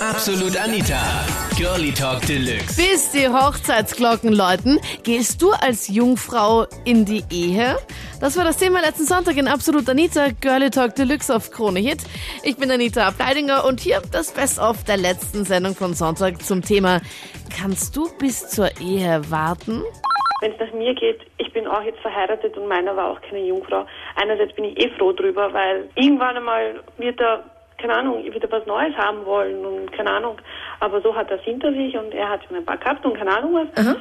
Absolut Anita. Girlie Talk Deluxe. Bis die Hochzeitsglocken läuten, gehst du als Jungfrau in die Ehe? Das war das Thema letzten Sonntag in Absolut Anita, Girlie Talk Deluxe auf Krone Hit. Ich bin Anita Ableidinger und hier das Best-of der letzten Sendung von Sonntag zum Thema Kannst du bis zur Ehe warten? Wenn es nach mir geht, ich bin auch jetzt verheiratet und meiner war auch keine Jungfrau. Einerseits bin ich eh froh drüber, weil irgendwann einmal wird er, keine Ahnung, wieder was Neues haben wollen und keine Ahnung. Aber so hat er es hinter sich und er hat schon ein paar gehabt und keine Ahnung was. Aha.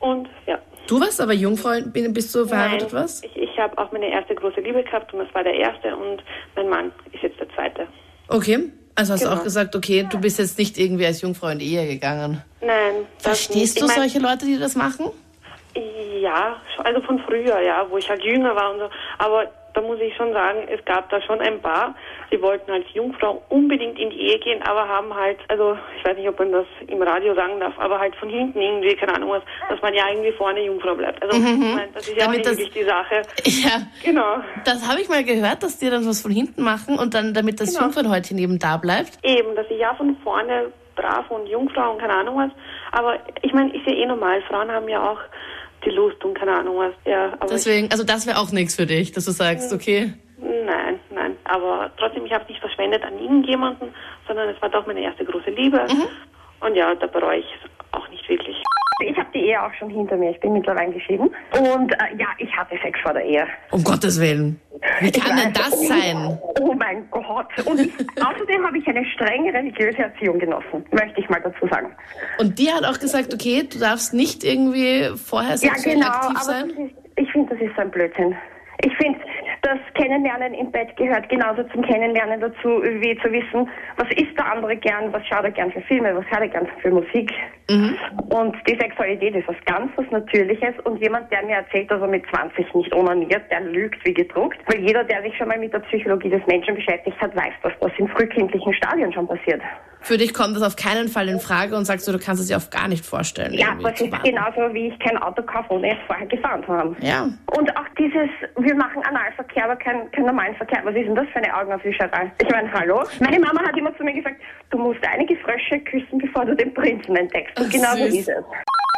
Und ja. Du warst aber Jungfrau, bist du verheiratet, Nein, was? Ich, ich habe auch meine erste große Liebe gehabt und das war der erste und mein Mann ist jetzt der zweite. Okay. Also hast du Genau. auch gesagt, okay, du bist jetzt nicht irgendwie als Jungfrau in die Ehe gegangen. Nein. Verstehst du Ich mein, solche Leute, die das machen? Ja, also von früher, ja, wo ich halt jünger war und so. Aber da muss ich schon sagen, es gab da schon ein paar, die wollten als Jungfrau unbedingt in die Ehe gehen, aber haben halt, also ich weiß nicht, ob man das im Radio sagen darf, aber halt von hinten irgendwie, keine Ahnung was, dass man ja irgendwie vorne Jungfrau bleibt. Also ich mein, das ist ja auch Mhm. Damit nicht das- wirklich die Sache. Ja. Genau. Das habe ich mal gehört, dass die dann was von hinten machen und dann, damit das Genau. Jungfernhäutchen eben da bleibt. Eben, dass ich ja von vorne brav und Jungfrau und keine Ahnung was. Aber ich meine, ist ja eh normal. Frauen haben ja auch die Lust und keine Ahnung was. Ja, Deswegen, also das wäre auch nichts für dich, dass du sagst, okay. Nein, nein. Aber trotzdem, ich habe es nicht verschwendet an irgendjemanden, sondern es war doch meine erste große Liebe. Und ja, da bereue ich es auch nicht wirklich. Ich habe die Ehe auch schon hinter mir. Ich bin mittlerweile geschieden. Und äh, ja, ich hatte Sex vor der Ehe. Um Gottes Willen. Wie kann denn das sein? Oh mein Gott. Und ich, außerdem habe ich eine strenge religiöse Erziehung genossen, möchte ich mal dazu sagen. Und die hat auch gesagt, okay, du darfst nicht irgendwie vorher Ja, sexuell genau. aktiv sein. ist, ich finde, das ist so ein Blödsinn. Ich finde, das Kennenlernen im Bett gehört genauso zum Kennenlernen dazu, wie zu wissen, was isst der andere gern, was schaut er gern für Filme, was hört er gern für Musik. Und die Sexualität ist was ganz was Natürliches und jemand, der mir erzählt, dass er mit 20 nicht onaniert, der lügt wie gedruckt. Weil jeder, der sich schon mal mit der Psychologie des Menschen beschäftigt hat, weiß, dass das in frühkindlichen Stadien schon passiert. Für dich kommt das auf keinen Fall in Frage und sagst du, du kannst es dir auf gar nicht vorstellen. Ja, das ist genauso, wie ich kein Auto kaufe, ohne es vorher gefahren zu haben. Ja. Und auch dieses, wir machen Analverkehr, aber keinen kein normalen Verkehr. Was ist denn das für eine Augenaufwischerei? Ich meine, hallo? Meine Mama hat immer zu mir gesagt, du musst einige Frösche küssen, bevor du den Prinzen entdeckst. Und genau so ist es.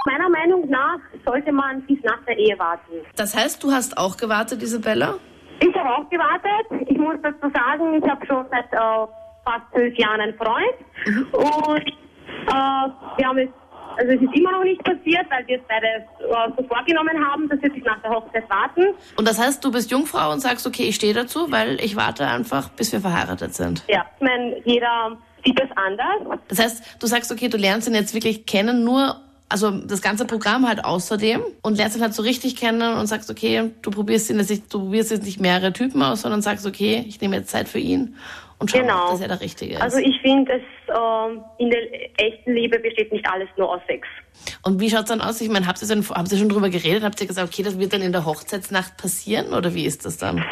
Meiner Meinung nach sollte man bis nach der Ehe warten. Das heißt, du hast auch gewartet, Isabella? Ich habe auch gewartet. Ich muss dazu sagen, ich habe schon seit äh, fast zwölf Jahren einen Freund. Und äh, wir haben es, also es ist immer noch nicht passiert, weil wir es beide äh, so vorgenommen haben, dass wir bis nach der Hochzeit warten. Und das heißt, du bist Jungfrau und sagst, okay, ich stehe dazu, weil ich warte einfach, bis wir verheiratet sind. Ja, ich meine, jeder sieht es anders. Das heißt, du sagst, okay, du lernst ihn jetzt wirklich kennen, nur, also das ganze Programm halt außerdem und lernst ihn halt so richtig kennen und sagst, okay, du probierst ihn jetzt nicht, du probierst jetzt nicht mehrere Typen aus, sondern sagst, okay, ich nehme jetzt Zeit für ihn und schau, Genau. dass er der Richtige ist. Also ich finde, es ähm, in der echten Liebe besteht nicht alles nur aus Sex. und wie schaut's dann aus? Ich meine, habt ihr, dann, habt ihr schon drüber geredet? Habt ihr gesagt, okay, das wird dann in der Hochzeitsnacht passieren oder wie ist das dann?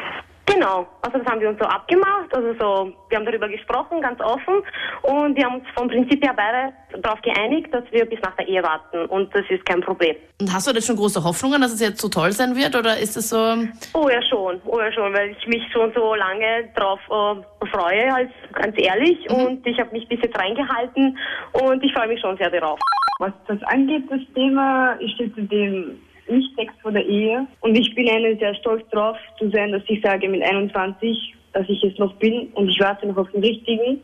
Genau, also das haben wir uns so abgemacht, also so, wir haben darüber gesprochen, ganz offen. Und wir haben uns vom Prinzip her beide darauf geeinigt, dass wir bis nach der Ehe warten. Und das ist kein Problem. Und hast du jetzt schon große Hoffnungen, dass es jetzt so toll sein wird? Oder ist es so, Oh ja schon, oh ja schon, weil ich mich schon so lange drauf äh, freue, als ganz ehrlich. Und ich habe mich bis jetzt reingehalten. Und ich freue mich schon sehr darauf. Was das angeht, das Thema, ich stehe zu dem nicht Sex vor der Ehe. Und ich bin eine sehr stolz drauf zu sein, dass ich sage mit 21, dass ich es noch bin und ich warte noch auf den richtigen.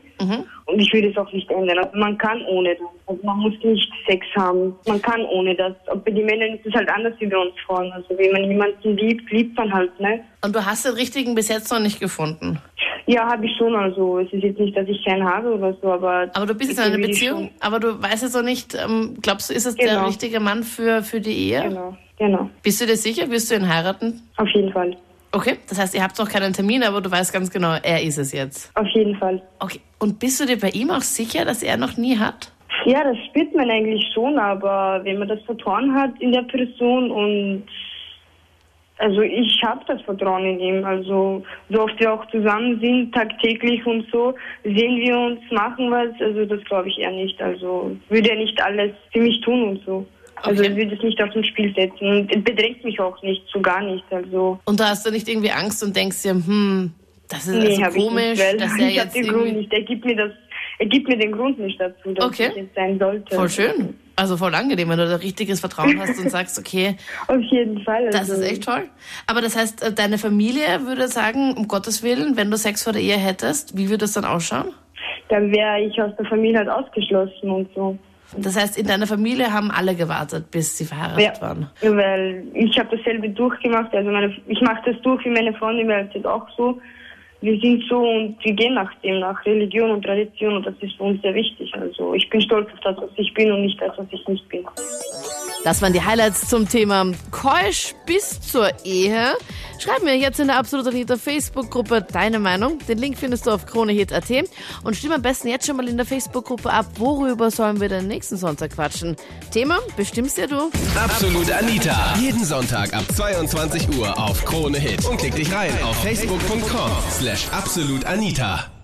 Und ich will es auch nicht ändern. Also man kann ohne das. Also man muss nicht Sex haben. Man kann ohne das. Und bei den Männern ist es halt anders wie bei uns Frauen. Also wenn man jemanden liebt, liebt man halt, ne? und du hast den richtigen bis jetzt noch nicht gefunden? Ja, habe ich schon. Also es ist jetzt nicht, dass ich keinen habe oder so, aber... Aber du bist jetzt in einer Beziehung, aber du weißt jetzt noch nicht, ähm, glaubst du, ist es der Genau. richtige Mann für, für die Ehe? Genau, genau. Bist du dir sicher? Wirst du ihn heiraten? Auf jeden Fall. Okay, das heißt, ihr habt noch keinen Termin, aber du weißt ganz genau, er ist es jetzt. Auf jeden Fall. Okay, und bist du dir bei ihm auch sicher, dass er noch nie hat? Ja, das spürt man eigentlich schon, aber wenn man das Vertrauen hat in der Person und also ich habe das Vertrauen in ihm. Also so oft wir auch zusammen sind, tagtäglich und so, sehen wir uns, machen was. Also das glaube ich eher nicht. Also würde er nicht alles für mich tun und so. Also Okay. er würde es nicht auf den Spiel setzen es bedrängt mich auch nicht, so gar nicht. Also Und da hast du nicht irgendwie Angst und denkst dir, hm, das ist nee, also habe ich komisch, nicht, dass er ich jetzt den Grund nicht. Er gibt mir das, er gibt mir den Grund nicht dazu, dass Okay. ich jetzt sein sollte. Voll schön. Also voll angenehm, wenn du da richtiges Vertrauen hast und sagst, okay, Auf jeden Fall. das also, ist echt toll. Aber das heißt, äh, deine Familie würde sagen, um Gottes Willen, wenn du Sex vor der Ehe hättest, wie würde es dann ausschauen? Dann wäre ich aus der Familie halt ausgeschlossen und so. Das heißt, in deiner Familie haben alle gewartet, bis sie verheiratet waren. weil ich habe dasselbe durchgemacht. Also meine, ich mache das durch wie meine Freundin, weil es auch so. Wir sind so und wir gehen nach dem, nach Religion und Tradition und das ist für uns sehr wichtig. Also ich bin stolz auf das, was ich bin und nicht das, was ich nicht bin. Das waren die Highlights zum Thema Keusch bis zur Ehe. Schreib mir jetzt in der Absolut Anita Facebook-Gruppe deine Meinung. Den Link findest du auf kronehit.at und stimm am besten jetzt schon mal in der Facebook-Gruppe ab, worüber sollen wir denn nächsten Sonntag quatschen. Thema bestimmst ja du. Absolut Anita. Jeden Sonntag ab 22 Uhr auf Krone Hit. Und klick dich rein auf facebook.com slash absolutanita.